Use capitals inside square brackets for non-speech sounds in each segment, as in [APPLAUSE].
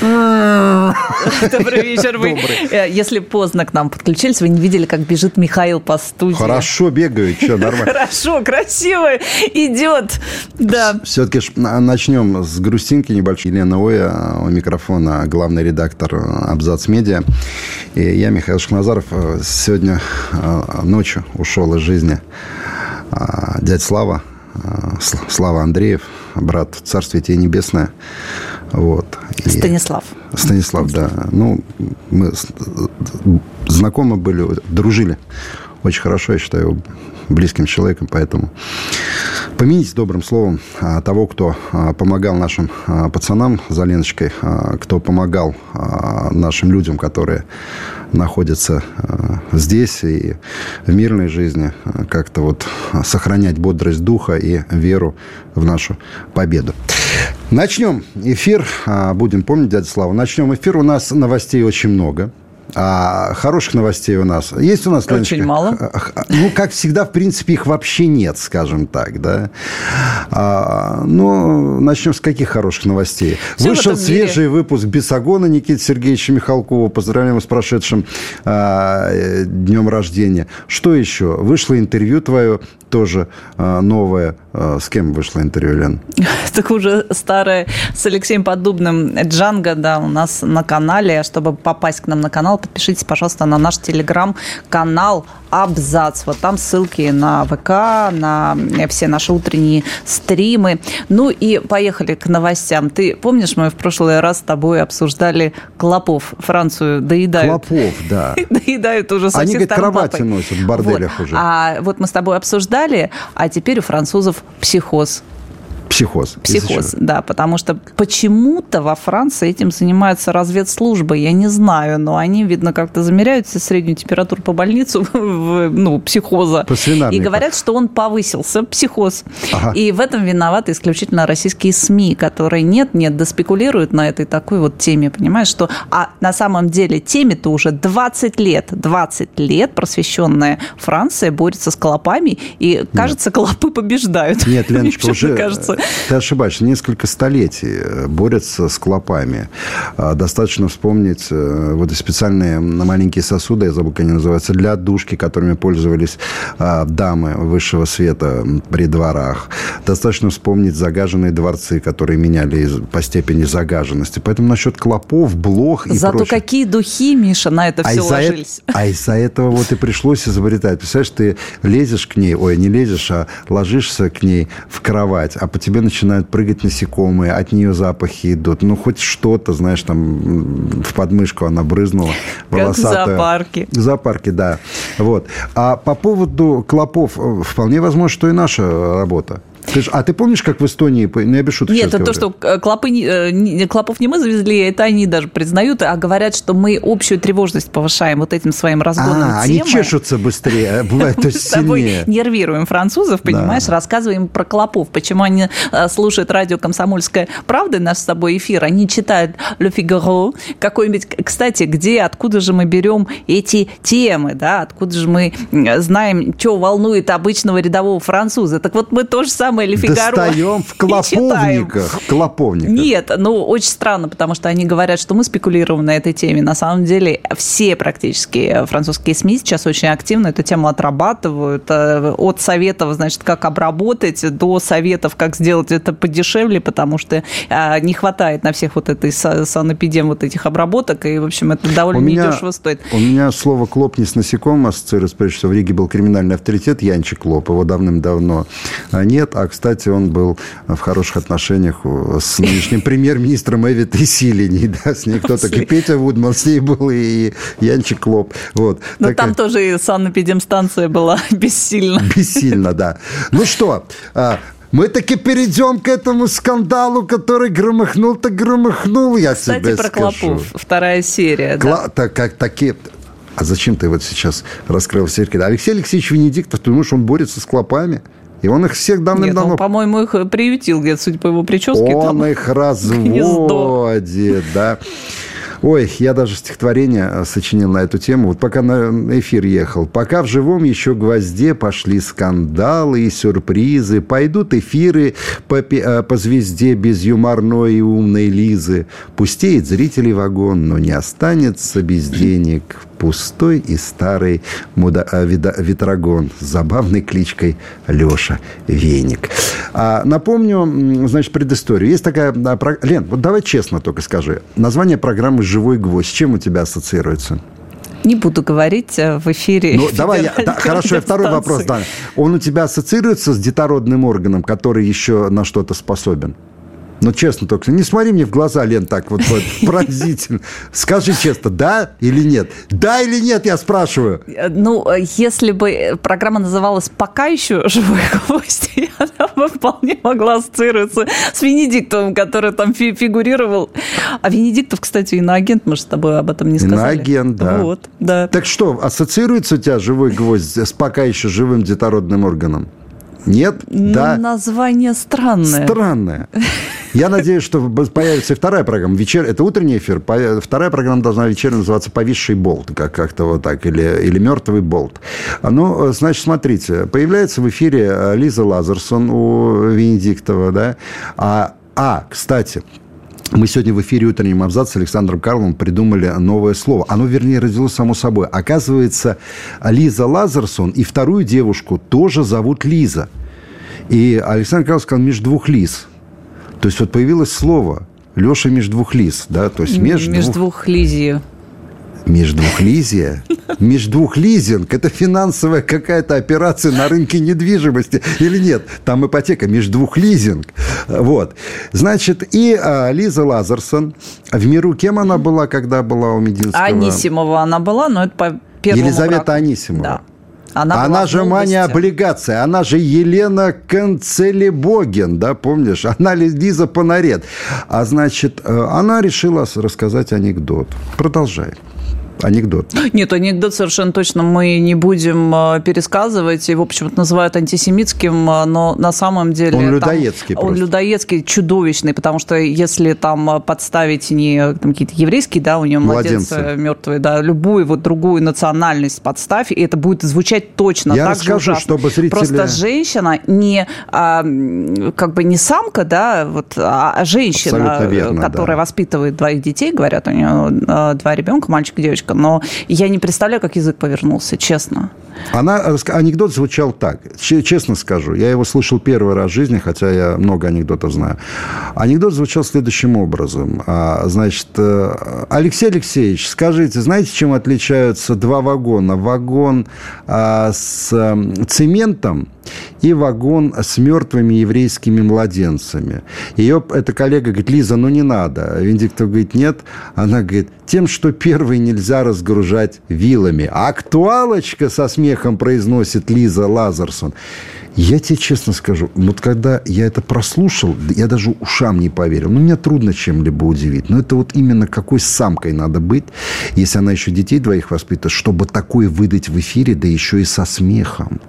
Добрый вечер. Вы, э, если поздно к нам подключились, вы не видели, как бежит Михаил по студии. Хорошо бегает, что, нормально. Хорошо, красиво идет. Да. Все-таки начнем с грустинки небольшой. Елена Оя у микрофона, главный редактор Абзац Медиа. И я, Михаил Шахназаров, э, сегодня ночью ушел из жизни дядя Слава, Слава Андреев, брат Царствие тебе небесное. Вот. И Станислав. Станислав, да. Ну, мы знакомы были, дружили очень хорошо, я считаю, близким человеком, поэтому помяните добрым словом а, того, кто а, помогал нашим а, пацанам за Леночкой, кто помогал нашим людям, которые находятся здесь и в мирной жизни, как-то вот сохранять бодрость духа и веру в нашу победу. Начнем эфир. Будем помнить, дядя Слава. Начнем эфир. У нас новостей очень много. А хороших новостей у нас есть у нас, Очень Леночка? мало. Ну, как всегда, в принципе, их вообще нет, скажем так, да. А, ну, начнем с каких хороших новостей? Все Вышел свежий мире. выпуск Бесогона Никиты Сергеевича Михалкова. Поздравляем с прошедшим а, днем рождения. Что еще? Вышло интервью твое тоже а, новое. А, с кем вышло интервью, Лен? [LAUGHS] Так уже старое с Алексеем Поддубным. Джанго, да, у нас на канале. Чтобы попасть к нам на канал, подпишитесь, пожалуйста, на наш телеграм-канал Абзац. Вот там ссылки на ВК, на все наши утренние стримы. Ну и поехали к новостям. Ты помнишь, мы в прошлый раз с тобой обсуждали клопов. Францию доедают. Клопов, да. [LAUGHS] Доедают уже со Они, всех говорит, кровати носят в борделях вот. уже. А вот мы с тобой обсуждали, а теперь у французов психоз. Психоз. Психоз, да, потому что почему-то во Франции этим занимается разведслужба, я не знаю, но они, видно, как-то замеряют среднюю температуру по больницу, [LAUGHS] ну, психоза, и говорят, что он повысился, психоз. Ага. И в этом виноваты исключительно российские СМИ, которые нет-нет, доспекулируют на этой такой вот теме, понимаешь, что а на самом деле теме-то уже 20 лет, 20 лет просвещенная Франция борется с клопами, и, кажется, нет. клопы побеждают. Нет, [LAUGHS] Леночка, уже, кажется. Ты ошибаешься. Несколько столетий э, борются с клопами. А, достаточно вспомнить э, вот специальные маленькие сосуды, я забыл, как они называются, для отдушки, которыми пользовались а, дамы высшего света при дворах. Достаточно вспомнить загаженные дворцы, которые меняли по степени загаженности. Поэтому насчет клопов, блох и Зато прочее. какие духи, Миша, на это а все ложились. Это, а из-за этого вот и пришлось изобретать. Представляешь, ты лезешь к ней, ой, не лезешь, а ложишься к ней в кровать, а по тебе начинают прыгать насекомые, от нее запахи идут. Ну, хоть что-то, знаешь, там в подмышку она брызнула. [LAUGHS] Как в зоопарке. В зоопарке, да. Вот. А по поводу клопов, э, вполне возможно, что и наша работа. Ты ж, а ты помнишь, как в Эстонии, ну я без шуток Нет, это то, что э, клопы, э, клопов не мы завезли, это они даже признают, а говорят, что мы общую тревожность повышаем вот этим своим разгоном а, темы. они чешутся быстрее, э, бывает, [LAUGHS] то есть с тобой нервируем французов, понимаешь, рассказываем про клопов, почему они слушают радио «Комсомольская правда», наш с тобой эфир, они читают «Le Figaro», какой-нибудь, кстати, где, откуда же мы берем эти темы, да, откуда же мы знаем, что волнует обычного рядового француза. Так вот мы то же самое или Фигаро. Достаем в [LAUGHS] клоповниках. В клоповниках. Нет, ну, очень странно, потому что они говорят, что мы спекулируем на этой теме. На самом деле все практически французские СМИ сейчас очень активно эту тему отрабатывают. Э, от советов, значит, как обработать, до советов, как сделать это подешевле, потому что э, не хватает на всех вот этой санэпидем вот этих обработок, и, в общем, это довольно меня, недешево стоит. У меня слово «клоп» не с насекомым ассоциируется, прежде всего, в Риге был криминальный авторитет Янчик Клоп, его давным-давно нет, а, кстати, он был в хороших отношениях с нынешним премьер-министром Эвитой Силини. [LAUGHS] Да, с ней кто-то, и Петя Вудман с ней был, и Янчик Клоп. Вот. Но Такая... там тоже и санэпидемстанция была [LAUGHS] бессильна. Бессильна, да. Ну что, а, Мы таки перейдем к этому скандалу, который громыхнул-то громыхнул, я Кстати, тебе про скажу. Клопов. Вторая серия. Кла- да. так, как такие... А зачем ты вот сейчас раскрыл все? Алексей Алексеевич Венедиктов, ты думаешь, он борется с клопами? И он их всех Нет, давным-давно... он, по-моему, их приютил где-то, судя по его прическе. Он их [LAUGHS] разводит, да. Ой, я даже стихотворение э, сочинил на эту тему. Вот пока на эфир ехал. Пока в живом еще гвозде пошли скандалы и сюрпризы. Пойдут эфиры по, э, по звезде без юморной и умной Лизы. Пустеет зрителей вагон, но не останется без денег. Пустой и старый муда- э, вида- ветрогон с забавной кличкой Леша Веник. А, напомню, значит, предысторию. Есть такая... про- Лен, вот давай честно только скажи. Название программы «Живой гвоздь» с чем у тебя ассоциируется? Не буду говорить э, в эфире. Ну, давай, я, да, хорошо, и второй вопрос, да. Он у тебя ассоциируется с детородным органом, который еще на что-то способен? Ну, честно только, не смотри мне в глаза, Лен, так вот, вот [LAUGHS] пронзительно. Скажи честно, да или нет? Да или нет, я спрашиваю. Э, Ну, э, если бы э, программа называлась «Пока еще живой гвоздь», [LAUGHS] она бы вполне могла ассоциироваться с Венедиктовым, который там фи- фигурировал. А Венедиктов, кстати, иноагент, мы же с тобой об этом не сказали. Иноагент, да. Вот, да. Так что, ассоциируется у тебя живой гвоздь с пока еще живым детородным органом? Нет? Ну, Да? Название странное. Странное. Я надеюсь, что появится и вторая программа. Вечер... Это утренний эфир. Вторая программа должна вечером называться «Повисший болт». Как- Как-то вот так. Или, или «Мертвый болт». Ну, значит, смотрите. Появляется в эфире э, Лиза Лазерсон у Венедиктова. Да? А, а, кстати, мы сегодня в эфире «Утреннем абзаце» с Александром Карловым придумали новое слово. Оно, вернее, родилось само собой. Оказывается, Лиза Лазерсон и вторую девушку тоже зовут Лиза. И Александр Карлов сказал «между двух лиз». То есть вот появилось слово Леша между двух лиз, да, то есть между, Между двух, двух Лизии. Междвухлизия, междвухлизинг – это финансовая какая-то операция на рынке недвижимости или нет? Там ипотека, междвухлизинг. Вот. Значит, и а, Лиза Лазерсон, в миру кем она была, когда была у Мединского? Анисимова она была, но это по первому Елизавета браку. Анисимова. Да. Она, Она, же молодости. облигация, она же Елена Канцелебоген, да, помнишь? Она Ли- Лиза Панарет. А значит, э, она решила рассказать анекдот. Продолжай. Анекдот. Нет, анекдот совершенно точно мы не будем э, пересказывать. Его почему-то называют антисемитским, э, но на самом деле... Он там- людоедский Он просто. людоедский, чудовищный, потому что если там э, подставить не там, какие-то еврейские, да, у него Младенцы. младенцы мертвые, да, любую вот другую национальность подставь, и это будет звучать точно Я так же расскажу, ужасно. чтобы зрители- Просто женщина не а, как бы не самка, да, вот, а а женщина, верно, которая да. воспитывает двоих детей, говорят, у нее два ребенка, мальчик и девочка, но я не представляю, как язык повернулся, честно. Она, анекдот звучал так. Че- Честно скажу, я его слышал первый раз в жизни, хотя я много анекдотов знаю. Анекдот звучал следующим образом. А, Значит, э, Алексей Алексеевич, скажите, знаете, чем отличаются два вагона? Вагон а, с м, цементом и вагон с мертвыми еврейскими младенцами. Ее эта коллега говорит, Лиза, ну не надо. Венедиктов говорит, нет. Она говорит, тем, что первый нельзя разгружать вилами. Актуалочка со смехом произносит Лиза Лазерсон. Я тебе честно скажу, вот когда я это прослушал, я даже ушам не поверил. Ну, мне трудно чем-либо удивить. Но это вот именно какой самкой надо быть, если она еще детей двоих воспитывает, чтобы такое выдать в эфире, да еще и со смехом.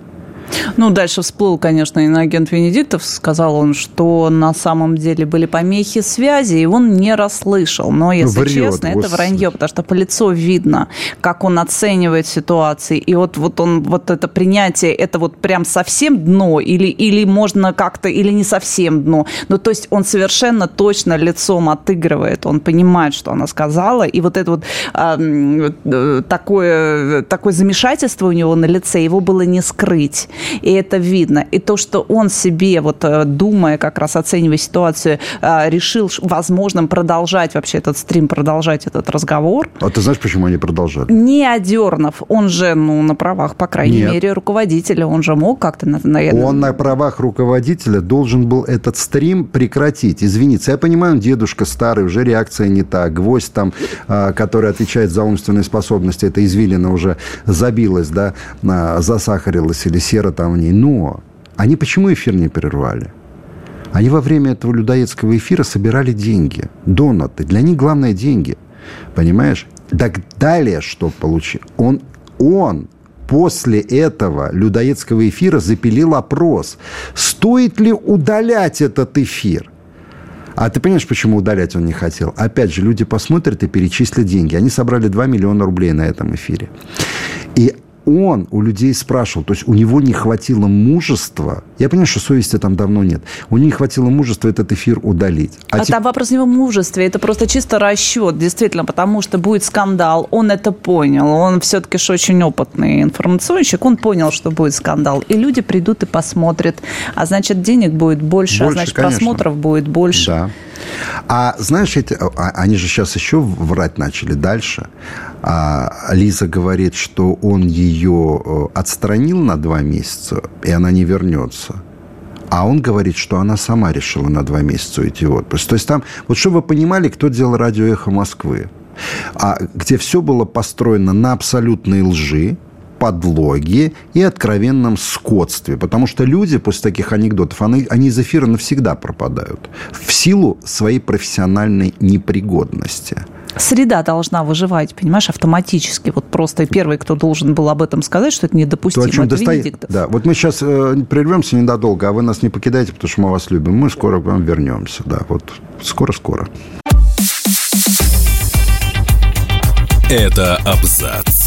Ну, дальше всплыл, конечно, иноагент Венедиктов. Сказал он, что на самом деле были помехи связи, и он не расслышал. Но, если врет, честно, это вранье, потому что по лицу видно, как он оценивает ситуации. И вот, вот он, вот это принятие, это вот прям совсем дно, или, или можно как-то, или не совсем дно. Ну, то есть он совершенно точно лицом отыгрывает, он понимает, что она сказала, и вот это вот э, такое, такое замешательство у него на лице, его было не скрыть. И это видно. И то, что он себе, вот э, думая, как раз оценивая ситуацию, э, решил возможным продолжать вообще этот стрим, продолжать этот разговор, А ты знаешь, почему они продолжали? не одернув, он же, ну, на правах, по крайней Нет. мере, руководителя, он же мог как-то, на- наверное... Он на правах руководителя должен был этот стрим прекратить, извиниться. Я понимаю, он дедушка старый, уже реакция не та. Гвоздь там, а, который отвечает за умственные способности, это извилина уже забилась, да, а, засахарилась или сера там в ней. Но они почему эфир не прервали? Они во время этого людоедского эфира собирали деньги, донаты. Для них главное деньги. Понимаешь? Так далее, что получил? Он, он после этого людоедского эфира запилил опрос. Стоит ли удалять этот эфир? А ты понимаешь, почему удалять он не хотел? Опять же, люди посмотрят и перечислят деньги. Они собрали 2 миллиона рублей на этом эфире. И он у людей спрашивал, то есть у него не хватило мужества, я понимаю, что совести там давно нет, у него не хватило мужества этот эфир удалить. А, а тип... там вопрос не в мужестве, это просто чисто расчет, действительно, потому что будет скандал, он это понял, он все-таки же очень опытный информационщик, он понял, что будет скандал, и люди придут и посмотрят, а значит денег будет больше, а больше а значит конечно. просмотров будет больше. Да. А знаешь, эти, а, они же сейчас еще врать начали дальше. А Лиза говорит, что он ее э, отстранил на два месяца, и она не вернется. А он говорит, что она сама решила на два месяца уйти в отпуск. То есть там, вот чтобы вы понимали, кто делал радио «Эхо Москвы», а, где все было построено на абсолютной лжи, подлоге и откровенном скотстве. Потому что люди после таких анекдотов, они, они из эфира навсегда пропадают. В силу своей профессиональной непригодности. Среда должна выживать, понимаешь, автоматически. Вот просто первый, кто должен был об этом сказать, что это недопустимо, То, это достай... Венедиктов. Да, вот мы сейчас э, прервемся ненадолго, а вы нас не покидаете, потому что мы вас любим. Мы скоро к вам вернемся. Да, вот скоро-скоро. Это абзац.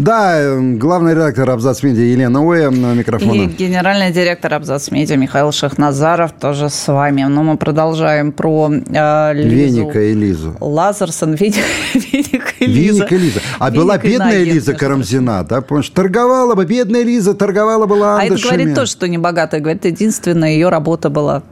Да, эм, главный редактор Абзац Медиа Елена Оя на микрофоне. И генеральный директор Абзац Медиа Михаил Шахназаров тоже с вами. Но мы продолжаем про э, Лизу. Веника и Лизу. Лазерсон, [LAUGHS] Веник, Веник и Лиза. Веник и Лиза. А Веник была бедная Лиза Карамзина, да? Помнишь, торговала бы, бедная Лиза, торговала бы ландышами. А это говорит то, что не богатая. Говорит, единственная ее работа была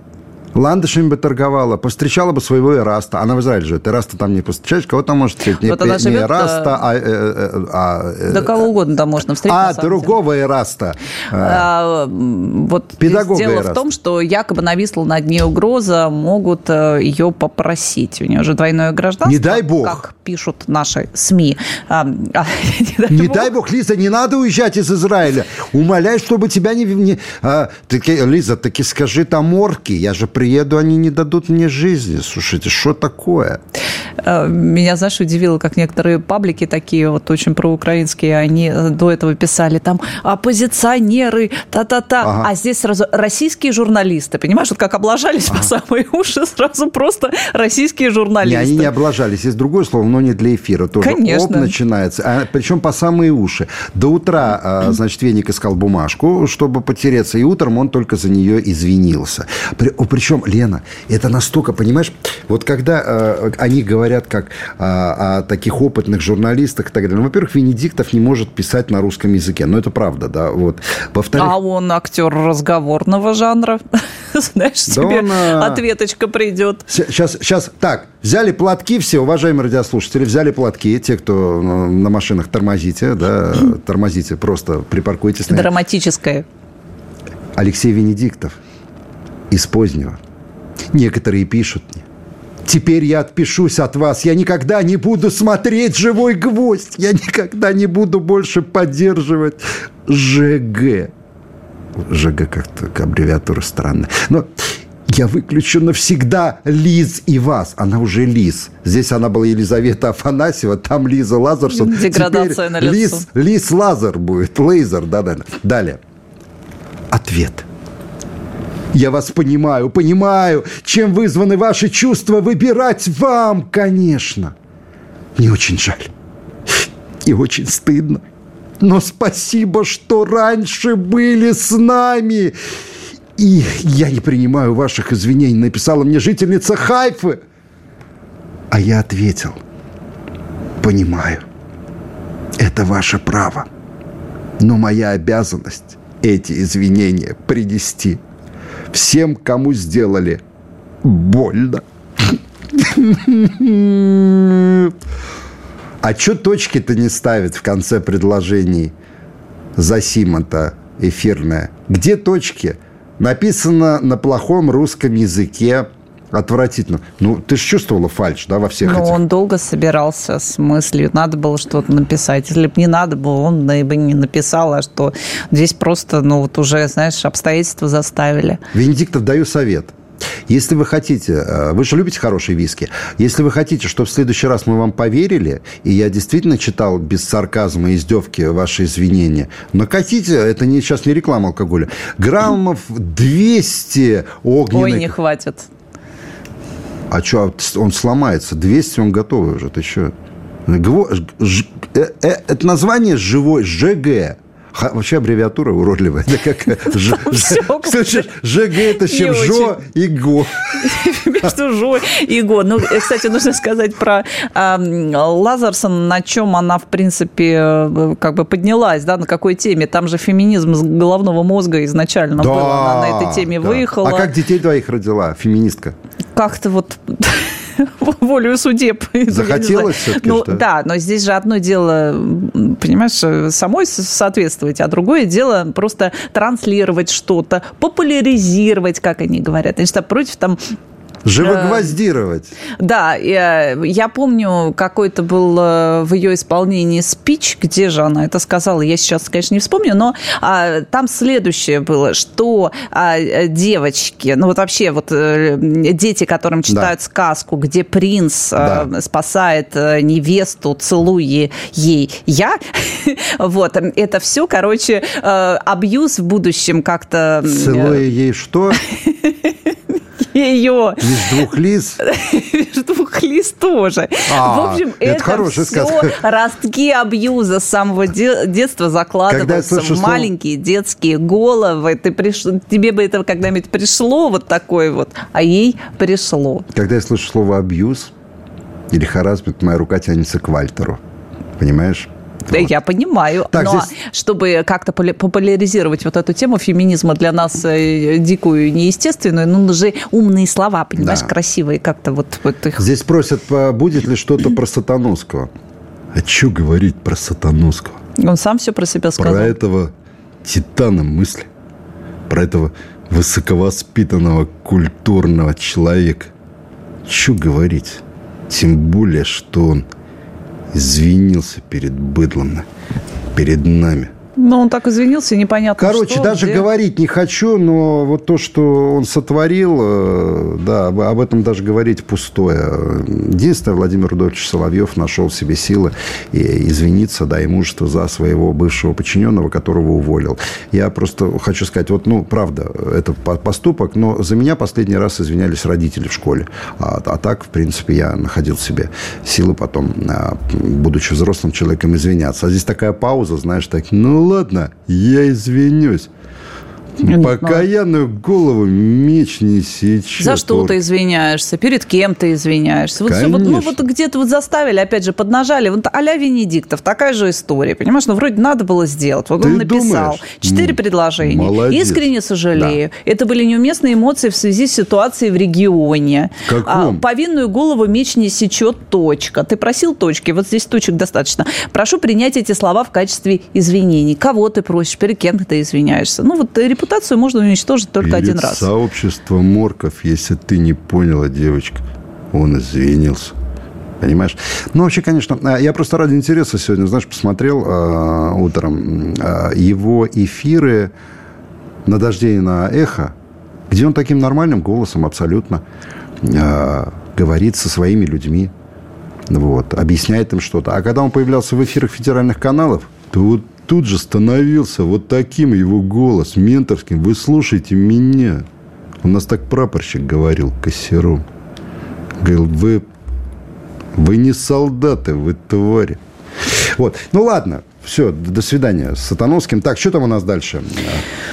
ландышами бы торговала, повстречала бы своего Эраста. Она в Израиле живет. Эраста там не повстречаешь. Кого там может встретить? Не, вот не живет, Эраста, а... Э, э, а э, да кого угодно там можно встретить. А, другого деле. Эраста. А, вот Педагога дело Эраста. в том, что якобы нависла над ней угроза, могут ее попросить. У нее же двойное гражданство. Не дай бог. Как пишут наши СМИ. А, а, [LAUGHS] не, дай, не бог. дай бог, Лиза, не надо уезжать из Израиля. Умоляй, чтобы тебя не... не а, таки, Лиза, таки скажи там орки. Я же приеду, они не дадут мне жизни. Слушайте, что такое? Э, меня, знаешь, удивило, как некоторые паблики такие вот очень проукраинские, они до этого писали там оппозиционеры, та-та-та, ага. а здесь сразу российские журналисты, понимаешь, вот как облажались ага. по самые [LAUGHS] уши, сразу просто российские журналисты. Не, они не облажались, есть другое слово, но не для эфира тоже. Конечно. Оп, начинается, а, причем по самые уши. До утра, а, [CLEARS THROAT] значит, Веник искал бумажку, чтобы потереться, и утром он только за нее извинился. Причем причем, Лена, это настолько, понимаешь, вот когда э, они говорят как э, о таких опытных журналистах и так далее, ну, во-первых, Венедиктов не может писать на русском языке, но это правда, да, вот. Во-вторых... А он актер разговорного жанра, [LAUGHS] знаешь, да тебе он, э... ответочка придет. Сейчас, сейчас, так, взяли платки все, уважаемые радиослушатели, взяли платки, те, кто на машинах тормозите, да, [CLEARS THROAT] тормозите, просто припаркуйтесь. Драматическое. Алексей Венедиктов – из позднего. Некоторые пишут мне. Теперь я отпишусь от вас. Я никогда не буду смотреть «Живой гвоздь». Я никогда не буду больше поддерживать ЖГ. ЖГ как-то аббревиатура странная. Но я выключу навсегда Лиз и вас. Она уже Лиз. Здесь она была Елизавета Афанасьева, там Лиза Лазарсон. Деградация Теперь на лицо. Лиз, Лиз Лазар будет. Лейзер, да-да. Далее. Ответ. Я вас понимаю, понимаю, чем вызваны ваши чувства, выбирать вам, конечно. Мне очень жаль и очень стыдно. Но спасибо, что раньше были с нами. И я не принимаю ваших извинений, написала мне жительница Хайфы. А я ответил, понимаю, это ваше право. Но моя обязанность эти извинения принести всем, кому сделали больно. [LAUGHS] А что точки-то не ставит в конце предложений за Сима-то эфирная? Где точки? Написано на плохом русском языке. Отвратительно. Ну, ты же чувствовала фальш, да, во всех Ну, этих... он долго собирался с мыслью, надо было что-то написать. Если бы не надо было, он бы не написал, а что здесь просто, ну, вот уже, знаешь, обстоятельства заставили. Венедиктов даю совет. Если вы хотите, э, вы же любите хорошие виски, если вы хотите, чтобы в следующий раз мы вам поверили, и я действительно читал без сарказма и издевки ваши извинения, накатите, это не, сейчас не реклама алкоголя, граммов 200 огненных... Ой, не хватит. А что, он сломается, 200 он готовый уже, ты что? Э, э, это название живой, ЖГ. Ха, вообще аббревиатура уродливая. Это как Слушай, ЖГ это чем Жо и Го. [LAUGHS] Между Жо и Го. Ну, э, кстати, нужно сказать про э, Лазарсон, на чем она, в принципе, э, как бы поднялась, да, на какой теме. Там же феминизм с головного мозга изначально был. Она на этой теме да. выехала. А как детей двоих родила? Феминистка. как-то вот [LAUGHS] волю судеб. Захотелось все-таки, Ну, что? да, но здесь же одно дело, понимаешь, самой с- соответствовать, а другое дело просто транслировать что-то, популяризировать, как они говорят. Значит, а против там Живогвоздировать. да, я, я помню, какой-то был э, в ее исполнении спич, где же она это сказала, я сейчас, конечно, не вспомню, но а, там следующее было, что а, э, девочки, ну вот вообще вот э, дети, которым читают сказку, где принц э, Да. спасает э, невесту, целуя ей я, [LAUGHS] вот, это все, короче, э, абьюз в будущем как-то... э, Целуя ей что? [LAUGHS] Ее Из двух лиц? [LAUGHS] двух лист тоже. А, в общем, это это, все сказка. ростки абьюза с самого де- детства закладываются слышу в слово- маленькие детские головы. Ты приш... Тебе бы это когда-нибудь пришло вот такое вот, а ей пришло. Когда я слышу слово «абьюз» или «харассмент», моя рука тянется к Вальтеру. Понимаешь? Я понимаю, Так, но здесь- чтобы как-то популяризировать вот эту тему феминизма для нас э, дикую и неестественную, ну, нужны умные слова, понимаешь, Да. красивые как-то вот, вот их. Здесь просят, будет ли что-то про Сатановского. А что говорить про Сатановского? Он сам все про себя сказал. Про этого титана мысли. Про этого высоковоспитанного культурного человека. Что говорить? Тем более, что он извинился перед быдлом, перед нами. Ну, он так извинился, непонятно Короче, что, даже где. говорить не хочу, но вот то, что он сотворил, э, да, об- этом даже говорить пустое. Единственное, Владимир Рудольфович Соловьев нашел в себе силы и извиниться, да, и мужество за своего бывшего подчиненного, которого уволил. Я просто хочу сказать, вот, ну, правда, это по- поступок, но за меня последний раз извинялись родители в школе. А, а так, в принципе, я находил в себе силы потом, а, будучи взрослым человеком, извиняться. А здесь такая пауза, знаешь, так, ну ладно, я извинюсь. Ну, Покаянную голову меч не сечет. За что ты извиняешься? Перед кем ты извиняешься? Вот, всё вот, ну, вот где-то вот заставили, опять же, поднажали. Вот а-ля Венедиктов, такая же история. Понимаешь, ну, вроде надо было сделать. Вот Ты он написал. думаешь? Четыре предложения. молодец. Искренне сожалею. Это были неуместные эмоции в связи с ситуацией в регионе. Каком? А, повинную голову меч не сечет точка. Ты просил точки, вот здесь точек достаточно. Прошу принять эти слова в качестве извинений. Кого ты просишь, перед кем ты извиняешься? Ну, вот репутацию можно уничтожить только Перед один раз. сообщество морков, если ты не поняла, девочка, он извинился. Понимаешь? Ну, вообще, конечно, а, я просто ради интереса сегодня, знаешь, посмотрел э, утром э, его эфиры на дожде и на эхо, где он таким нормальным голосом абсолютно э, говорит со своими людьми, вот, объясняет им что-то. А когда он появлялся в эфирах федеральных каналов, то вот тут же становился вот таким его голос, менторским. Вы слушайте меня. У нас так прапорщик говорил, кассером. Говорил, вы, вы не солдаты, вы твари. Вот. Ну, ладно. Все, до свидания с Сатановским. Так, что там у нас дальше?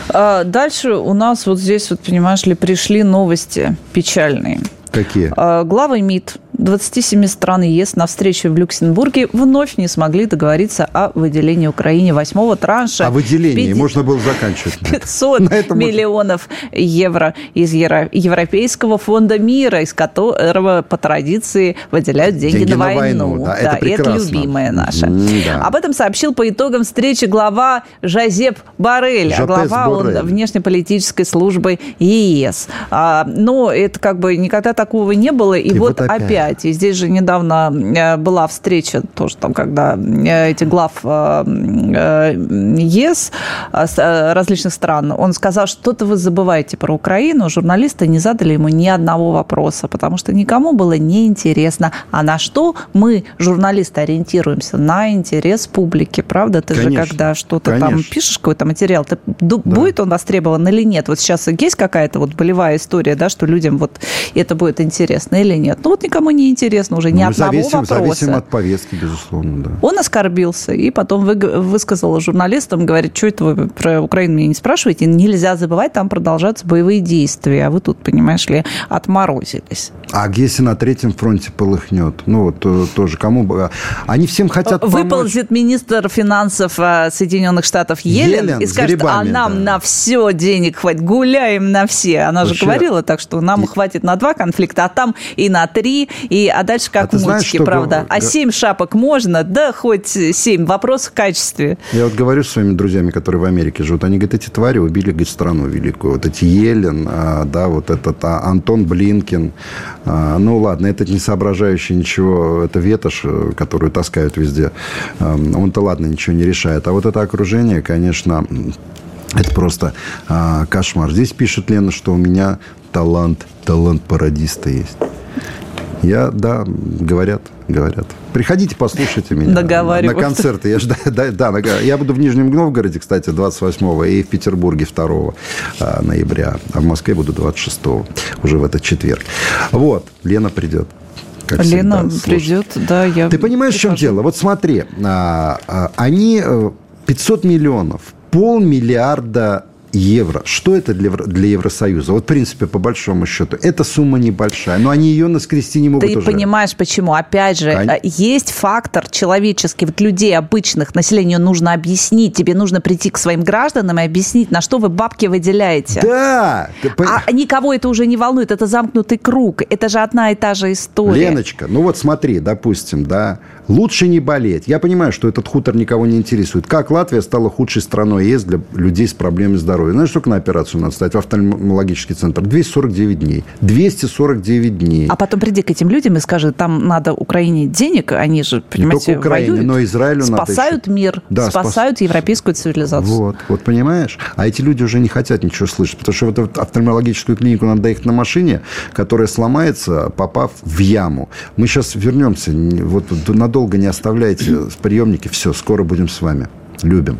А Дальше у нас вот здесь, вот, понимаешь ли, пришли новости печальные. Какие? А, Главы МИД 27 стран ЕС на встрече в Люксембурге вновь не смогли договориться о выделении Украине восьмого транша. О выделении 5... можно было заканчивать. [LAUGHS] 500 миллионов евро из Европейского фонда мира, из которого по традиции выделяют деньги, деньги на, на войну. войну. Да, да, это, это любимое наше. Да. Об этом сообщил по итогам встречи глава Жазеп Барель, Жапес глава Борель. внешнеполитической службы ЕС. А, но это как бы никогда такого не было. И, и вот, вот опять. опять. И здесь же недавно э, была встреча тоже там, когда э, эти глав э, ЕС различных стран, он сказал, что-то вы забываете про Украину. Журналисты не задали ему ни одного вопроса, потому что никому было неинтересно. А на что мы, журналисты, ориентируемся? На интерес публики, правда? Ты конечно, же когда что-то там пишешь, какой-то материал, ты, да. будет он востребован или нет? Вот сейчас есть какая-то вот болевая история, да, что людям вот это будет интересно или нет? Ну вот никому не интересно уже, ни ну, одного зависим, вопроса. Зависим от повестки, безусловно, да. Он оскорбился и потом вы, высказал журналистам, говорит, что это вы про Украину меня не спрашиваете? Нельзя забывать, там продолжаются боевые действия, а вы тут, понимаешь ли, отморозились. А если на третьем фронте полыхнет? Ну вот э, тоже кому бы... Они всем хотят Выползет помочь. министр финансов э, Соединенных Штатов Елен, Елен и скажет, а грибами, а нам да. на все денег хватит, гуляем на все. Она Вообще... же говорила так, что нам хватит на два конфликта, а там и на три, и, а дальше как а в мультике, правда. А семь шапок можно? Да, хоть семь. Вопрос в качестве. Я вот говорю с своими друзьями, которые в Америке живут, они говорят, эти твари убили говорит, страну великую. Вот эти Елен, а, да, вот этот а, Антон Блинкин. А, ну, ладно, этот не соображающий ничего, это ветошь, э, которую таскают везде. Он-то, ладно, ничего не решает. А вот это окружение, конечно, это просто а, кошмар. Здесь пишет Лена, что у меня талант, талант пародиста есть. Я, да, говорят, говорят. Приходите, послушайте меня на концерты. Я, ж, [LAUGHS] да, да, я буду в Нижнем Новгороде, кстати, 28-го, и в Петербурге 2 а, ноября. А в Москве буду 26-го, уже в этот четверг. Вот, Лена придет. Как Лена всегда, придет, да, я... Ты понимаешь, прихожу. в чем дело? Вот смотри, а, а, они 500 э, миллионов, полмиллиарда евро. Что это для, для Евросоюза? Вот, в принципе, по большому счету, эта сумма небольшая, но они ее наскрести не могут Ты уже. понимаешь, почему? Опять же, Кон... Э, есть фактор человеческий. Вот людей обычных, населению нужно объяснить. Тебе нужно прийти к своим гражданам и объяснить, на что вы бабки выделяете. Да! А никого это уже не волнует. Это замкнутый круг. Это же одна и та же история. Леночка, ну вот смотри, допустим, да, лучше не болеть. Я понимаю, что этот хутор никого не интересует. Как Латвия стала худшей страной ЕС для людей с проблемами здоровья? Здоровья. Знаешь, сколько на операцию надо стать в офтальмологический центр? 249 дней. 249 дней. А потом приди к этим людям и скажи, там надо Украине денег, они же, понимаете, Не только Украине, воюют, но Израилю спасают надо мир, да, спасают спас... европейскую цивилизацию. Вот, вот понимаешь? А эти люди уже не хотят ничего слышать, потому что в эту офтальмологическую клинику надо доехать на машине, которая сломается, попав в яму. Мы сейчас вернемся, вот надолго не оставляйте [CLEARS THROAT] приемники, все, скоро будем с вами. Любим.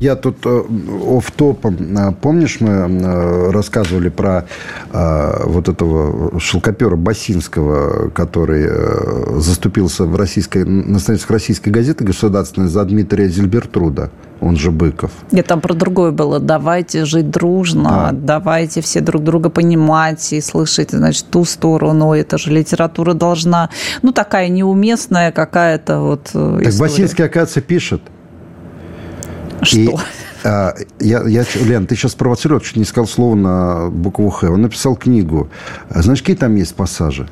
Я тут э, оф-топом, э, помнишь, мы э, рассказывали про вот этого шелкопера Басинского, который заступился в российской, на страницах российской газеты государственной за Дмитрия Зильбертруда, он же Быков. Нет, там про другое было. Давайте жить дружно, а. давайте все друг друга понимать и слышать, значит, ту сторону. Это же литература должна, ну, такая неуместная какая-то вот Так история. Басинский, оказывается, пишет – что? А, я, я, Лен, ты сейчас провоцировал, чуть не сказал слово на букву Х. Он написал книгу. А знаешь, какие там есть пассажи?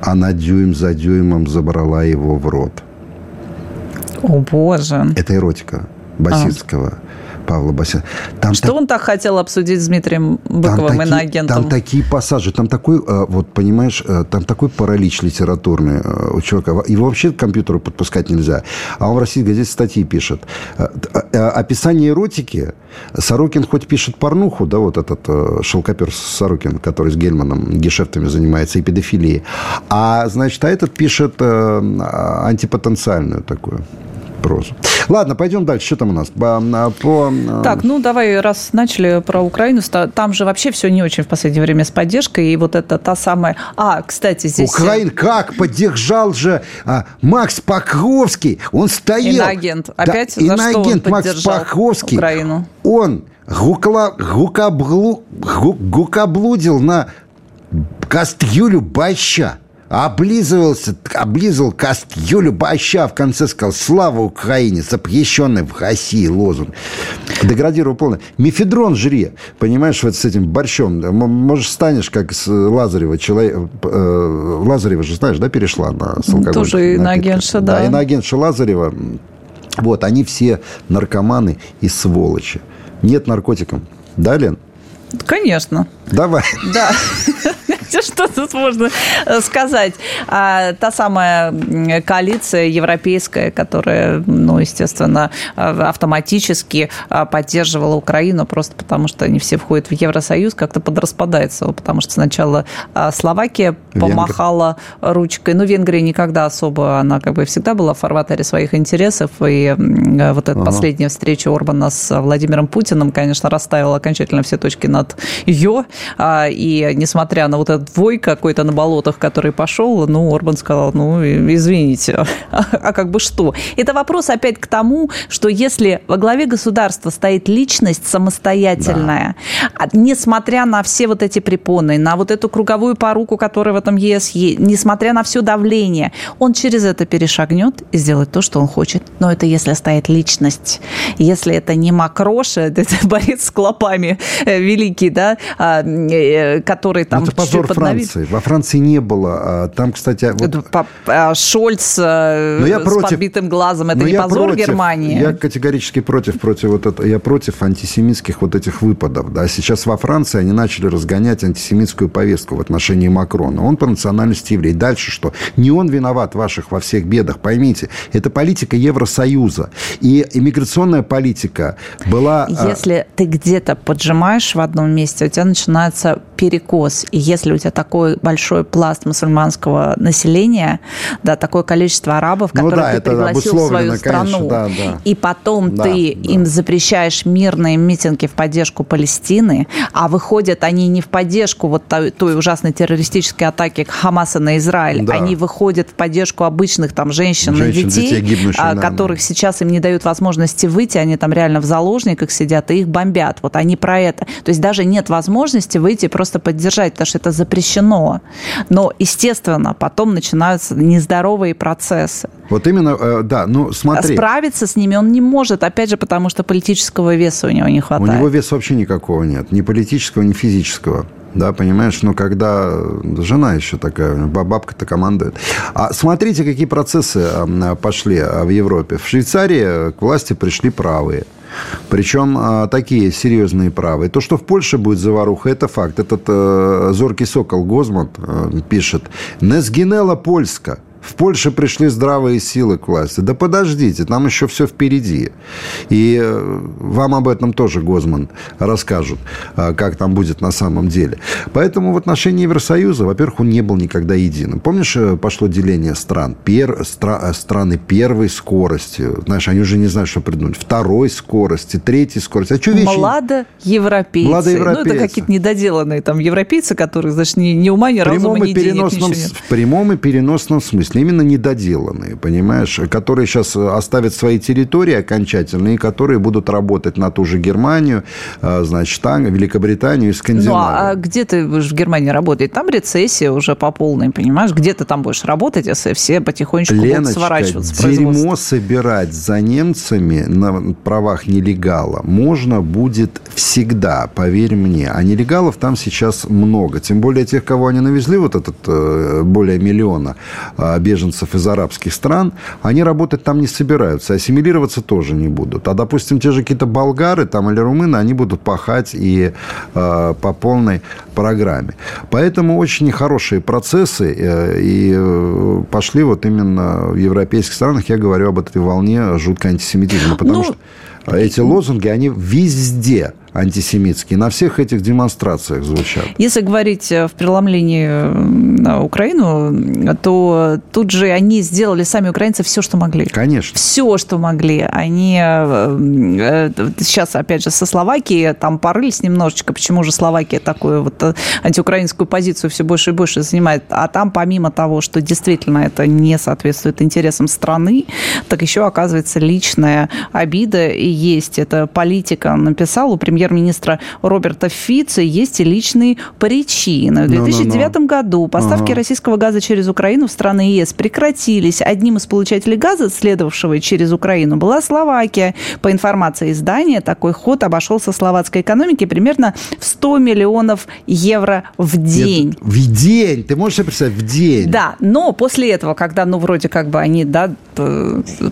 Она дюйм за дюймом забрала его в рот. О, боже. Это эротика Басицкого. А. Павла Бася. Там Что так... он так хотел обсудить с Дмитрием Быковым, там иноагентом? Там такие пассажи, там такой, э, вот понимаешь, э, там такой паралич литературный э, у человека. Его вообще к компьютеру подпускать нельзя. А он в России газете статьи пишет. Описание эротики. Сорокин хоть пишет порнуху, да, вот этот шелкопер Сорокин, который с Гельманом гешефтами занимается и педофилией. А, значит, а этот пишет антипотенциальную такую прозу. Ладно, пойдем дальше. Что там у нас? По, а, по... А, так, ну давай, раз начали про Украину, там же вообще все не очень в последнее время с поддержкой. И вот это та самая... А, кстати, здесь... Украин как поддержал же а, Макс Покровский. Он стоял... Иноагент. Опять да, за иноагент что он Макс Покровский. Украину? Он гукла, гукоблу, гукоблудил на Кастюлю Баща облизывался, облизывал каст Юлю Баща, в конце сказал «Слава Украине!» запрещенный в России лозунг. Деградировал полно. Мефедрон жри, понимаешь, вот с этим борщом. Может, станешь, как с Лазарева, человек... Э, Лазарева же, знаешь, да, перешла на с Тоже иноагентша, да. Да, иноагентша Лазарева. Вот, они все наркоманы и сволочи. Нет наркотикам. Да, Лен? Конечно. Давай. Да. [LAUGHS] Что тут можно э, сказать? А, та самая коалиция европейская, которая, ну, естественно, э, автоматически э, поддерживала Украину просто потому, что они все входят в Евросоюз, как-то подраспадается. Потому что сначала Словакия помахала Венгр. ручкой. Ну, Венгрия никогда особо, она как бы всегда была в фарватере своих интересов. И вот эта ага. последняя встреча Орбана с Владимиром Путиным, конечно, расставила окончательно все точки над «ё». А, и несмотря на вот этот вой какой-то на болотах, который пошел, ну, Орбан сказал, ну, извините, [LAUGHS] а, а как бы что? Это вопрос опять к тому, что если во главе государства стоит личность самостоятельная, да. несмотря на все вот эти препоны, на вот эту круговую поруку, которая в этом ЕС есть, несмотря на все давление, он через это перешагнет и сделает то, что он хочет. Но это если стоит личность. Если это не Макроша, [LAUGHS] это борец с клопами э, великий, да, а, э, который там... Это позор Франции. Во Франции не было. А там, кстати... Вот... А, Шольц э, но я с против, подбитым глазом. Это не позор против, Германии? Я категорически против, против вот это, я против антисемитских вот этих выпадов. Да. Сейчас во Франции они начали разгонять антисемитскую повестку в отношении Макрона. Он по национальности еврей. Дальше что? Не он виноват в ваших во всех бедах. Поймите, это политика Евросоюза. И иммиграционная политика была... А, если ты где-то поджимаешь в одном месте, у тебя начинается перекос. И если у тебя такой большой пласт мусульманского населения, да, такое количество арабов, ну, да, ты пригласил в свою страну, да, да. и потом да, ты да. им запрещаешь мирные митинги в поддержку Палестины, а выходят они не в поддержку вот той, той ужасной террористической атаки Хамаса на Израиль, да. они выходят в поддержку обычных там женщин, женщин и детей, детей а, которых да. сейчас им не дают возможности выйти, они там реально в заложниках сидят и их бомбят. Вот они про это. То есть даже нет возможности выйти просто поддержать, потому что это запрещено. Но, естественно, потом начинаются нездоровые процессы. Вот именно, э, да, ну смотри. Справиться с ними он не может, опять же, потому что политического веса у него не хватает. У него веса вообще никакого нет, ни политического, ни физического. Да, понимаешь, но когда жена еще такая, бабка-то командует. А смотрите, какие процессы пошли в Европе. В Швейцарии к власти пришли правые. Причем а, такие серьезные правые. То, что в Польше будет заваруха, это факт. Этот э, зоркий сокол Гозман э, пишет. «Несгинела Польска». В Польше пришли здравые силы к власти. Да подождите, там еще все впереди. И э, вам об этом тоже Гозман расскажут, э, как там будет на самом деле. Поэтому в отношении Евросоюза, во-первых, он не был никогда единым. Помнишь, э, пошло деление стран? Пер, стра, страны первой скорости. Знаешь, они уже не знают, что придумать. Второй скорости, третьей скорости. А что вещи? Младоевропейцы. Младоевропейцы. Ну, это какие-то недоделанные там европейцы, которые, значит, ни, ни ума, ни разума, ни денег. В прямом и переносном смысле смысле, именно недоделанные, понимаешь, которые сейчас оставят свои территории окончательно и которые будут работать на ту же Германию, а, значит, Великобританию и Скандинавию. Ну, а где ты в Германии работать? Там рецессия уже по полной, понимаешь? Где ты там будешь работать, если все потихонечку Леночка, будут сворачиваться дерьмо собирать за немцами на правах нелегала можно будет всегда, поверь мне. А нелегалов там сейчас много. Тем более тех, кого они навезли, вот этот э, более миллиона а, беженцев из арабских стран, они работать там не собираются, ассимилироваться тоже не будут. А, допустим, те же какие-то болгары там, или румыны, они будут пахать и э, по полной программе. Поэтому очень хорошие процессы э, и э, пошли вот именно в европейских странах. Я говорю об этой волне жуткой антисемитизма. Потому ну... что Эти лозунги, они везде антисемитские на всех этих демонстрациях звучат. Если говорить э, в преломлении на Украину, то тут же они сделали сами украинцы все, что могли. Конечно. Все, что могли. Они э, э, сейчас, опять же, со Словакией там порылись немножечко, почему же Словакия такую вот антиукраинскую позицию все больше и больше занимает. А там, помимо того, что действительно это не соответствует интересам страны, так еще, оказывается, личная обида и есть. Это политика написал у премьера премьер-министра Роберта Фица есть и личные причины. В 2009 no, no, no. году поставки uh-huh. российского газа через Украину в страны ЕС прекратились. Одним из получателей газа, следовавшего через Украину, была Словакия. По информации издания, такой ход обошелся словацкой экономике примерно в 100 миллионов евро в день. Это в день? Ты можешь себе представить? В день? Да, но после этого, когда, ну, вроде как бы они, да,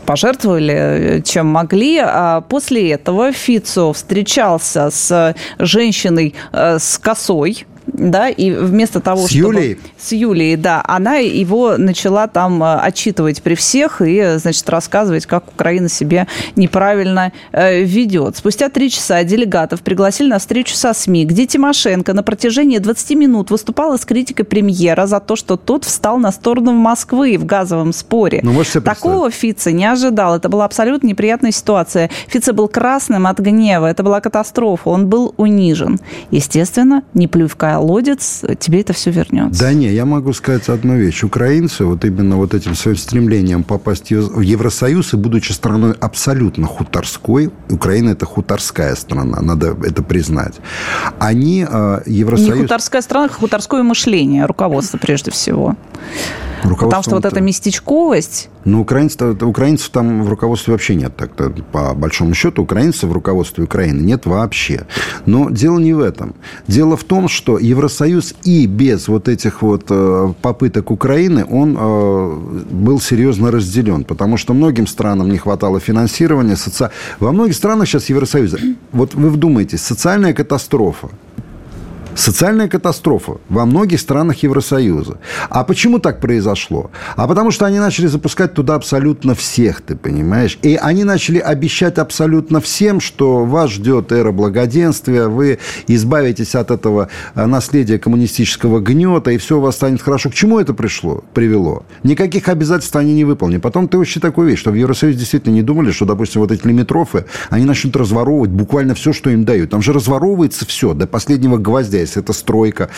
пожертвовали чем могли, а после этого Фицо встречался с женщиной э, с косой, да, и вместо того, с чтобы... Юлией? С Юлией, да. Она его начала там э, отчитывать при всех и, значит, рассказывать, как Украина себе неправильно э, ведет. Спустя три часа делегатов пригласили на встречу со СМИ, где Тимошенко на протяжении 20 минут выступала с критикой премьера за то, что тот встал на сторону Москвы в газовом споре. Ну, Такого Фица не ожидал. Это была абсолютно неприятная ситуация. Фица был красным от гнева. Это была катастрофа. Он был унижен. Естественно, не плювка колодец, тебе это все вернется. Да не, я могу сказать одну вещь. Украинцы вот именно вот этим своим стремлением попасть в Евросоюз и будучи страной абсолютно хуторской, Украина это хуторская страна, надо это признать. Они э, Евросоюз... Не хуторская страна, а хуторское мышление, руководство прежде всего. Потому что вот эта местечковость... Ну, украинцев, украинцев там в руководстве вообще нет. Так -то, по большому счету, украинцев в руководстве Украины нет вообще. Но дело не в этом. Дело в том, что Евросоюз и без вот этих вот э, попыток Украины, он э, был серьезно разделен. Потому что многим странам не хватало финансирования. Соци... Во многих странах сейчас Евросоюза... Вот вы вдумайтесь, социальная катастрофа. Социальная катастрофа во многих странах Евросоюза. А почему так произошло? А потому что они начали запускать туда абсолютно всех, ты понимаешь? И они начали обещать абсолютно всем, что вас ждет эра благоденствия, вы избавитесь от этого э, наследия коммунистического гнета, и все у вас станет хорошо. К чему это пришло, привело? Никаких обязательств они не выполнили. Потом ты вообще такую вещь, что в Евросоюзе действительно не думали, что, допустим, вот эти лимитрофы, они начнут разворовывать буквально все, что им дают. Там же разворовывается все до последнего гвоздя если это стройка,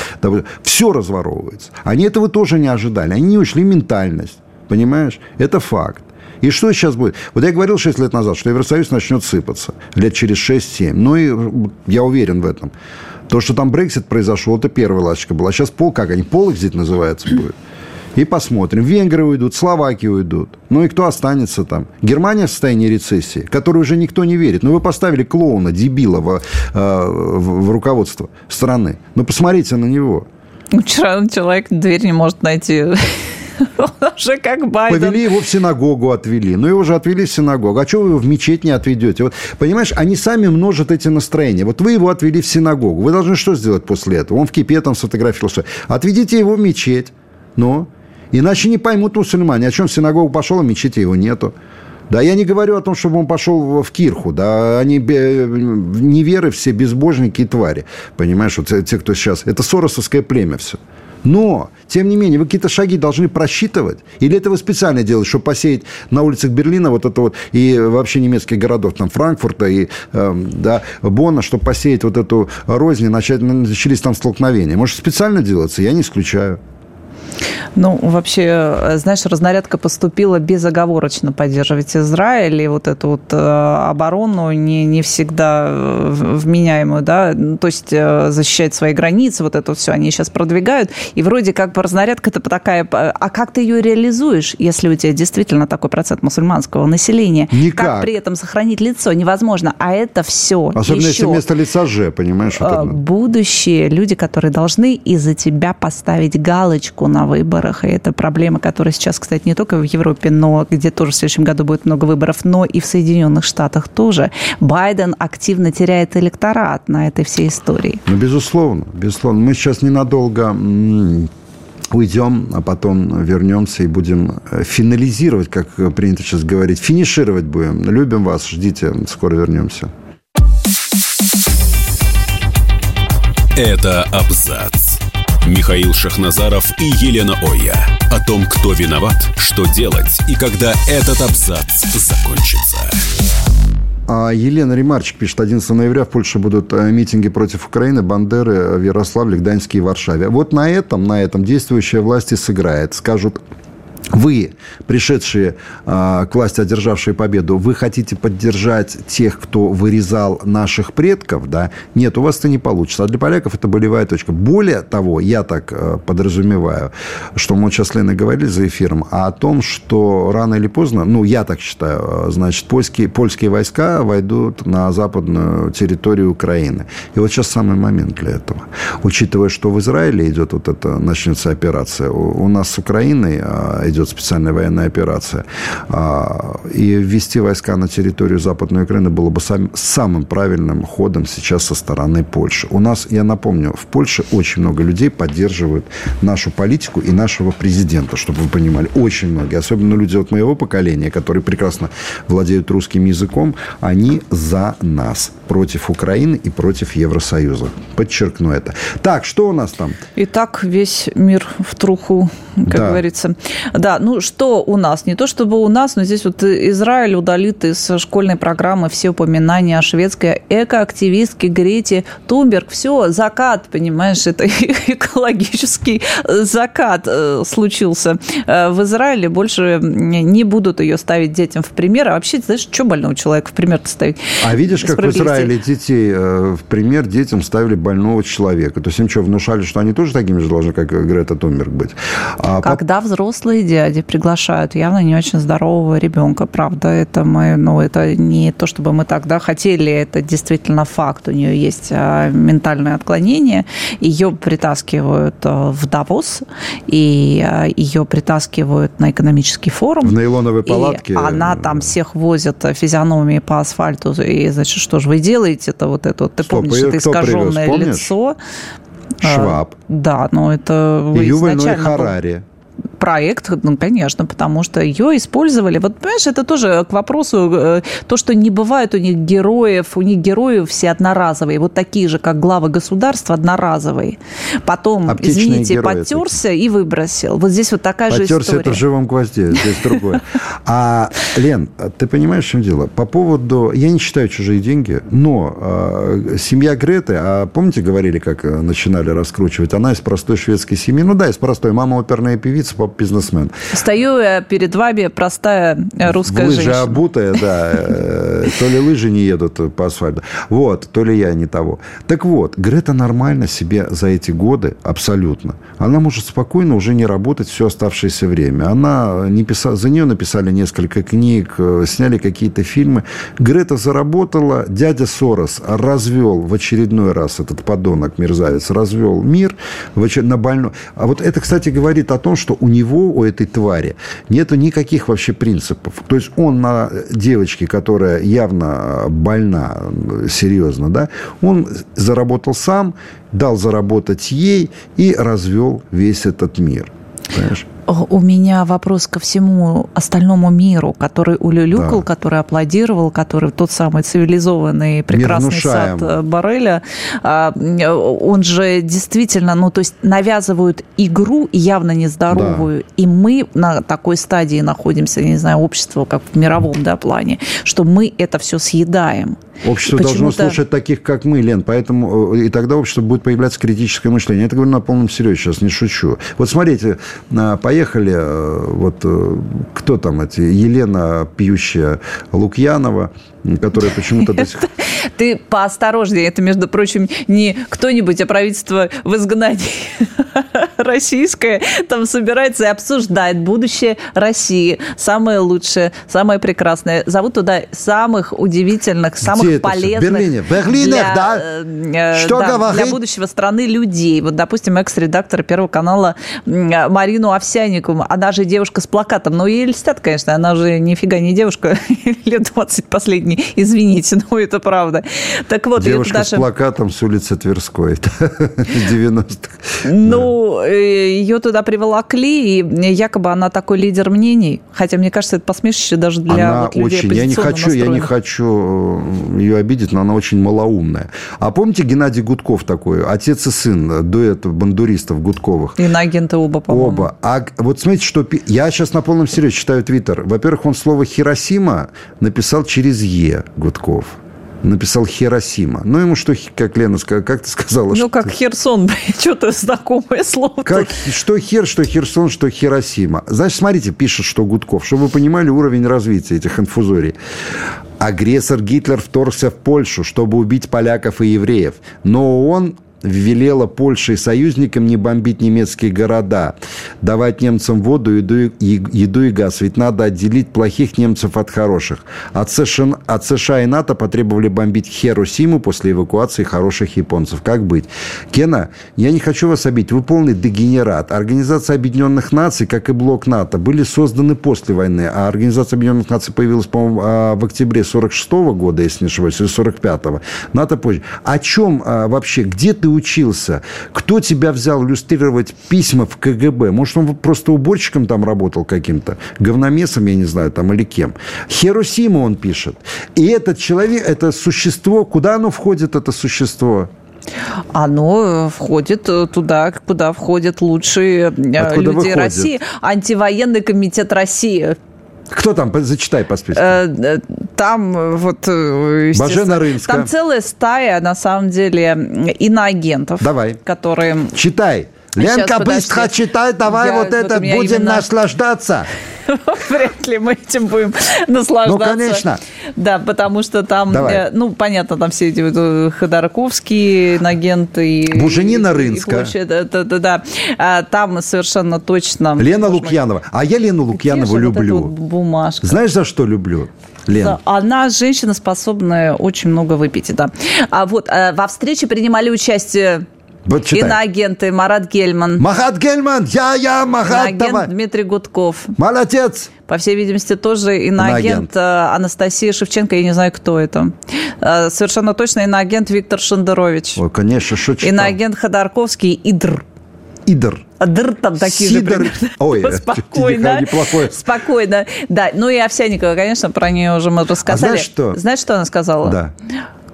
все разворовывается. Они этого тоже не ожидали. Они не ушли ментальность. Понимаешь? Это факт. И что сейчас будет? Вот я говорил 6 лет назад, что Евросоюз начнет сыпаться лет через 6-7. Ну и я уверен в этом. То, что там Брексит произошел, это первая ласточка была. Сейчас пол, как они, пол экзит называется будет. И посмотрим. Венгры уйдут, Словакия уйдут. Ну и кто останется там? Германия в состоянии рецессии, которой уже никто не верит. Ну вы поставили клоуна, дебила в, э, в, в руководство страны. Ну посмотрите на него. Вчера человек дверь не может найти. [LAUGHS] уже как Байден. Повели его в синагогу, отвели. Ну, его же отвели в синагогу. А что вы его в мечеть не отведете? Вот, понимаешь, они сами множат эти настроения. Вот вы его отвели в синагогу. Вы должны что сделать после этого? Он в кипе там сфотографировался. Отведите его в мечеть. Ну, Иначе не поймут мусульмане, о чем в синагогу пошел, а мечети его нету. Да, я не говорю о том, чтобы он пошел в кирху. Да, они неверы все, безбожники и твари. Понимаешь, вот те, кто сейчас... Это соросовское племя все. Но, тем не менее, вы какие-то шаги должны просчитывать. Или это вы специально делаете, чтобы посеять на улицах Берлина вот это вот, и вообще немецких городов, там, Франкфурта и, э, да, Бонна, чтобы посеять вот эту рознь, начать, начались там столкновения. Может, специально делаться? Я не исключаю. Ну, вообще, знаешь, разнарядка поступила безоговорочно поддерживать Израиль, и вот эту вот э, оборону не, не всегда э, вменяемую, да, ну, то есть э, защищать свои границы, вот это все они сейчас продвигают, и вроде как бы разнарядка-то такая, а как ты ее реализуешь, если у тебя действительно такой процент мусульманского населения? Никак. Как при этом сохранить лицо? Невозможно. А это все Особенно еще если вместо лица же, понимаешь? Вот будущие люди, которые должны из-за тебя поставить галочку на выборах. И это проблема, которая сейчас, кстати, не только в Европе, но где тоже в следующем году будет много выборов, но и в Соединенных Штатах тоже. Байден активно теряет электорат на этой всей истории. Ну, безусловно, безусловно. Мы сейчас ненадолго уйдем, а потом вернемся и будем э, финализировать, как принято сейчас говорить. Финишировать будем. Любим вас, ждите, скоро вернемся. Это абзац. Михаил Шахназаров и Елена Оя. О том, кто виноват, что делать и когда этот абзац закончится. А Елена Ремарчик пишет, 11 ноября в Польше будут э, митинги против Украины, Бандеры в Ярославле, Гданьске и Варшаве. Вот на этом, на этом действующая власть сыграет. Скажут, вы, пришедшие э, к власти, одержавшие победу, вы хотите поддержать тех, кто вырезал наших предков, да? Нет, у вас это не получится. А для поляков это болевая точка. Более того, я так э, подразумеваю, что мы сейчас с Леной говорили за эфиром, а о том, что рано или поздно, ну, я так считаю, значит, польские, польские войска войдут на западную территорию Украины. И вот сейчас самый момент для этого. Учитывая, что в Израиле идет вот эта, начнется операция, у, у нас с Украиной э, идет специальная военная операция. А, и ввести войска на территорию Западной Украины было бы сам, самым правильным ходом сейчас со стороны Польши. У нас, я напомню, в Польше очень много людей поддерживают нашу политику и нашего президента, чтобы вы понимали. Очень многие. Особенно люди от моего поколения, которые прекрасно владеют русским языком, они за нас. Против Украины и против Евросоюза. Подчеркну это. Так, что у нас там? Итак, весь мир в труху, как да. говорится. Да, ну что у нас? Не то чтобы у нас, но здесь вот Израиль удалит из школьной программы все упоминания о шведской экоактивистке Грете Тумберг. Все, закат, понимаешь, это [LAUGHS] экологический закат э, случился э, в Израиле. Больше не будут ее ставить детям в пример. А вообще, знаешь, что больного человека в пример-то ставить? А видишь, как в Израиле детей э, в пример детям ставили больного человека. То есть им что, внушали, что они тоже такими же должны, как Грета Тумберг быть? А Когда по... взрослые дяди приглашают явно не очень здорового ребенка, правда, это мы, ну, это не то, чтобы мы тогда хотели, это действительно факт. У нее есть а, ментальное отклонение, ее притаскивают а, в Давос, и а, ее притаскивают на экономический форум. В нейлоновой палатке. она там всех возит физиономии по асфальту, и, значит, что же вы делаете это вот это, вот, ты Стоп, помнишь, это искаженное лицо. Шваб. А, да, но это Ювель Харари проект, ну, конечно, потому что ее использовали. Вот, понимаешь, это тоже к вопросу, э, то, что не бывает у них героев, у них герои все одноразовые, вот такие же, как главы государства, одноразовые. Потом, Оптичные извините, подтерся такие. и выбросил. Вот здесь вот такая подтерся же история. это в живом гвозде, здесь другое. [LAUGHS] А, Лен, ты понимаешь, в чем дело? По поводу... Я не считаю чужие деньги, но э, семья Греты, а помните, говорили, как э, начинали раскручивать, она из простой шведской семьи, ну да, из простой, мама оперная певица, папа бизнесмен. Стою я перед вами простая русская лыжи женщина. обутая, да. Э, то ли лыжи не едут по асфальту. Вот, то ли я не того. Так вот, Грета нормально себе за эти годы, абсолютно. Она может спокойно уже не работать все оставшееся время. Она не писала, за нее написали несколько книг, э, сняли какие-то фильмы. Грета заработала, дядя Сорос развел в очередной раз этот подонок, мерзавец, развел мир на больной. А вот это, кстати, говорит о том, что у него у этой твари, нету никаких вообще принципов. То есть он на девочке, которая явно больна, серьезно, да, он заработал сам, дал заработать ей и развел весь этот мир. Понимаешь? У меня вопрос ко всему остальному миру, который улюлюкал, да. который аплодировал, который тот самый цивилизованный прекрасный сад э, Барреля. А, он же действительно, ну, то есть навязывают игру явно нездоровую, да. и мы на такой стадии находимся, не знаю, общество как в мировом да, плане, что мы это все съедаем. Общество должно слушать таких, как мы, Лен, поэтому э, и тогда общество будет появляться критическое мышление. Я это говорю на полном серьезе, сейчас не шучу. Вот смотрите, поехали, э, вот э, кто там эти, Елена пьющая Лукьянова, которая почему-то до сих [LAUGHS] Ты поосторожнее. Это, между прочим, не кто-нибудь, а правительство в изгнании [LAUGHS] российское там собирается и обсуждает будущее России. Самое лучшее, самое прекрасное. Зовут туда самых удивительных, самых Где полезных. В Берлине. В Берлине, для, да? Э, Что да, говорит? Для будущего страны людей. Вот, допустим, экс-редактор Первого канала Марину Овсяникову. Она же девушка с плакатом. Ну, ей льстят, конечно. Она же нифига не девушка [LAUGHS] лет 20 последний времени. [LAUGHS] Извините, но это правда. Так вот, Девушка даже... с плакатом с улицы Тверской [LAUGHS] 90-х. Ну, э, ее туда приволокли, и якобы она такой лидер мнений. Хотя, мне кажется, это посмешище даже для она вот людей очень, я не хочу, я не хочу э, ее обидеть, но она очень малоумная. А помните Геннадий Гудков такой, отец и сын, дуэт бандуристов Гудковых? Иноагенты оба, по-моему. Оба. А вот смотрите, что... Я сейчас на полном серьезе читаю Твиттер. Во-первых, он слово «Хиросима» написал через «Е» Гудков написал Хиросима. Ну, ему что, как Лена сказала, как ты сказала? Ну, что как Херсон, [LAUGHS] что-то знакомое слово. Как, что Хер, что Херсон, что Хиросима. Значит, смотрите, пишет, что Гудков, чтобы вы понимали уровень развития этих инфузорий. Агрессор Гитлер вторгся в Польшу, чтобы убить поляков и евреев. Но он велела Польше и союзникам не бомбить немецкие города, давать немцам воду, еду, еду и газ. Ведь надо отделить плохих немцев от хороших. От США, от США и НАТО потребовали бомбить Хиросиму после эвакуации хороших японцев. Как быть? Кена, я не хочу вас обидеть. Вы полный дегенерат. Организация Объединенных Наций, как и блок НАТО, были созданы после войны. А Организация Объединенных Наций появилась, по-моему, а, в октябре 46 -го года, если не ошибаюсь, или 45-го. НАТО позже. О чем а, вообще? Где ты учился? Кто тебя взял иллюстрировать письма в КГБ? Может, он просто уборщиком там работал каким-то? Говномесом, я не знаю, там или кем? Хиросиму он пишет. И этот человек, это существо, куда оно входит, это существо? Оно входит туда, куда входят лучшие э, Откуда люди выходит? России. Антивоенный комитет России. Кто там? Зачитай по списку. Э, э, Там вот... э, Бажена Рынска. Там целая стая, на самом деле, иноагентов. Давай. Которые... Читай. Сейчас, Ленка, подожди. быстро читай, давай Я- вот это, будем именно- наслаждаться. [LAUGHS] Вряд ли мы этим будем наслаждаться. Ну, конечно. Да, потому что там, Давай. э, ну, понятно, там все эти э, Ходорковские агенты и... Буженина и- и Рынска. прочее, Да, да, да, да. А, Там совершенно точно... Лена Лукьянова. А я Лену Лукьянову же вот люблю. вот бумажка. Знаешь, за что люблю? Лен, Да, Она женщина, способная очень много выпить, да. А вот э, во встрече принимали участие вот читай. иноагенты Марат Гельман, Махат Гельман, я-я, Махат, иноагент давай. Дмитрий Гудков. Молодец. По всей видимости, тоже Иноагент. иноагент э, Анастасия Шевченко, я не знаю, кто это. Э, Совершенно точно иноагент Виктор Шендерович. Ой, конечно, читал. Иноагент Ходорковский Идр. Идр. А Др там такие же Сидор. примерно. Ой, [LAUGHS] спокойно. [LAUGHS] неплохое. Спокойно. Да, ну и Овсяникова, конечно, про нее уже мы рассказали. знаешь что? Знаешь, что она сказала? Да.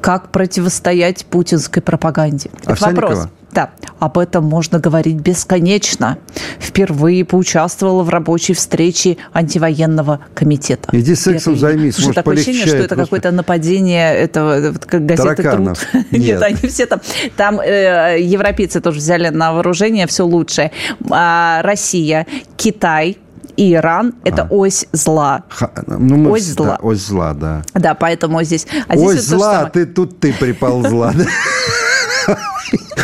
Как противостоять путинской пропаганде? Это Овсянникова? вопрос. Да, об этом можно говорить бесконечно. Впервые поучаствовала в рабочей встрече антивоенного комитета. Иди сексом займись, Слушай, может, такое ощущение, что это какое-то нападение этого, как газеты Тараканов. «Труд». [LAUGHS] Нет. Нет, они все там. Там э, европейцы тоже взяли на вооружение все лучшее. А, Россия, Китай и Иран – это ось зла. Ха- ну, мы Ось вс- зла. да, ось зла, да. Да, поэтому здесь... А здесь Ой, вот зла, самое. ты тут ты приползла. [LAUGHS]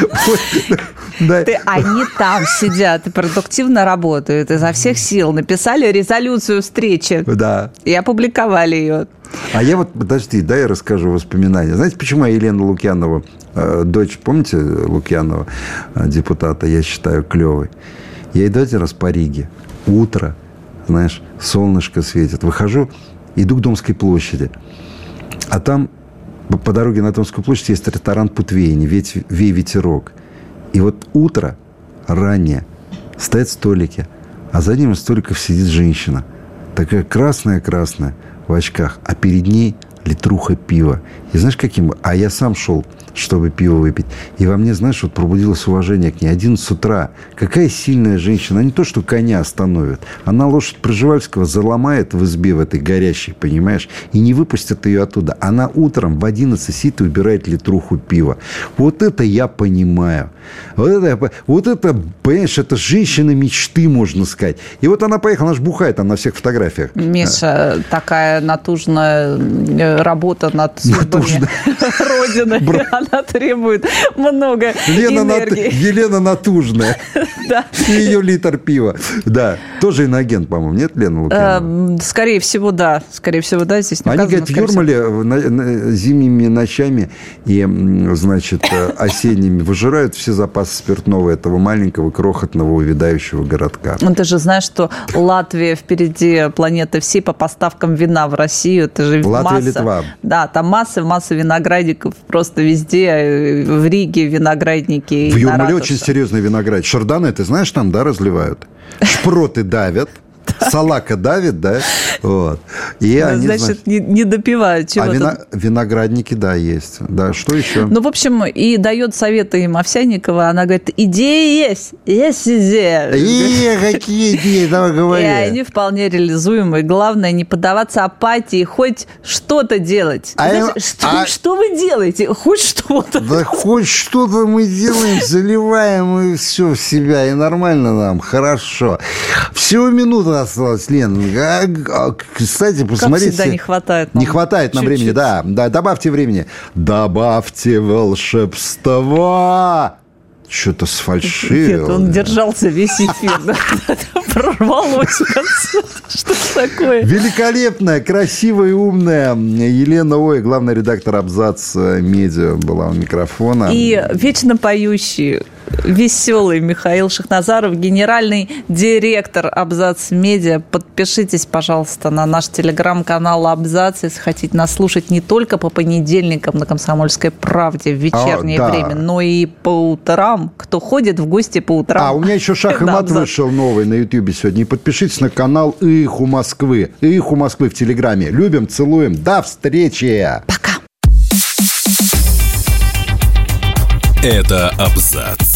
да? [LAUGHS] Да. Ты, они там сидят и продуктивно работают изо всех сил. Написали резолюцию встречи Да. и опубликовали ее. А я вот, подожди, дай я расскажу воспоминания. Знаете, почему я Елену Лукьянову, э, дочь, помните Лукьянова, э, депутата, я считаю клевой? Я иду один раз по Риге, утро, знаешь, солнышко светит. Выхожу, иду к Домской площади. А там по, дороге на Домскую площадь есть ресторан Путвейни, «Веть- «Вей ветерок». И вот утро, раннее, стоят столики, а за одним из столиков сидит женщина. Такая красная-красная, в очках, а перед ней литруха пива. И знаешь, каким? А я сам шел, чтобы пиво выпить. И во мне, знаешь, вот пробудилось уважение к ней. 11 утра. Какая сильная женщина. Она не то, что коня остановит. Она лошадь Пржевальского заломает в избе в этой горящей, понимаешь? И не выпустит ее оттуда. Она утром в 11 сидит и убирает литруху пива. Вот это я понимаю. Вот это, вот это, понимаешь, это женщина мечты, можно сказать. И вот она поехала, она же бухает там на всех фотографиях. Миша, такая натужная э, работа над Натужная. [LAUGHS] Родины. Бра- Она требует много Лена энергии. Нат- Елена Натужная. [LAUGHS] Да. И ее литр пива. Да. Тоже иноагент, по-моему, нет, Лена Лукьянова? Эм, Скорее всего, да. Скорее всего, да, здесь не Они, говорят, на- на- зимними ночами и, значит, э, осенними выжирают все запасы спиртного этого маленького, крохотного, увядающего городка. Ну, ты же знаешь, что Латвия впереди планеты всей по поставкам вина в Россию. Это же Латвия, масса. Литва. Да, там масса, масса виноградников просто везде. э, В Риге виноградники. В ратуше. очень серьезный виноград. Шарданы, ты знаешь, там, да, разливают? Шпроты давят. [LAUGHS] Салака давит, да? Вот. И Да, они, Значит, значит, не, не допивают а чего-то. вина- виноградники, да, есть. Да, что еще? Ну, в общем, и дает советы им Овсянникова. Она говорит, идеи есть, есть идея. Э, какие идеи, давай И говори. они вполне реализуемые. Главное, не поддаваться апатии, хоть что-то делать. А Знаешь, я- что, а- что вы делаете? Хоть что-то. Да хоть что-то мы делаем, заливаем и все в себя, и нормально нам, хорошо. Всего минута осталась, Лен. А, а, Кстати, посмотрите. всегда, не хватает нам Не хватает нам времени, да. Да, добавьте времени. Добавьте волшебства. Что-то сфальшивил. Нет, он держался весь эфир. да. Прорвалось в конце. Что такое? Великолепная, красивая и умная Елена Ой, главный редактор Абзац э, Медиа была у микрофона. И вечно поющий, веселый Михаил Шахназаров, генеральный директор Абзац Медиа. Подпишитесь, пожалуйста, на наш телеграм-канал Абзац, если хотите нас слушать не только по понедельникам на «Комсомольской правде» в вечернее А, да. время, но и по утрам. Кто ходит в гости по утрам. А, у меня еще шах и мат вышел новый на Ютьюбе сегодня. И подпишитесь на канал «Их у Москвы». «Их у Москвы» в Телеграме. Любим, целуем. До встречи! Это абзац.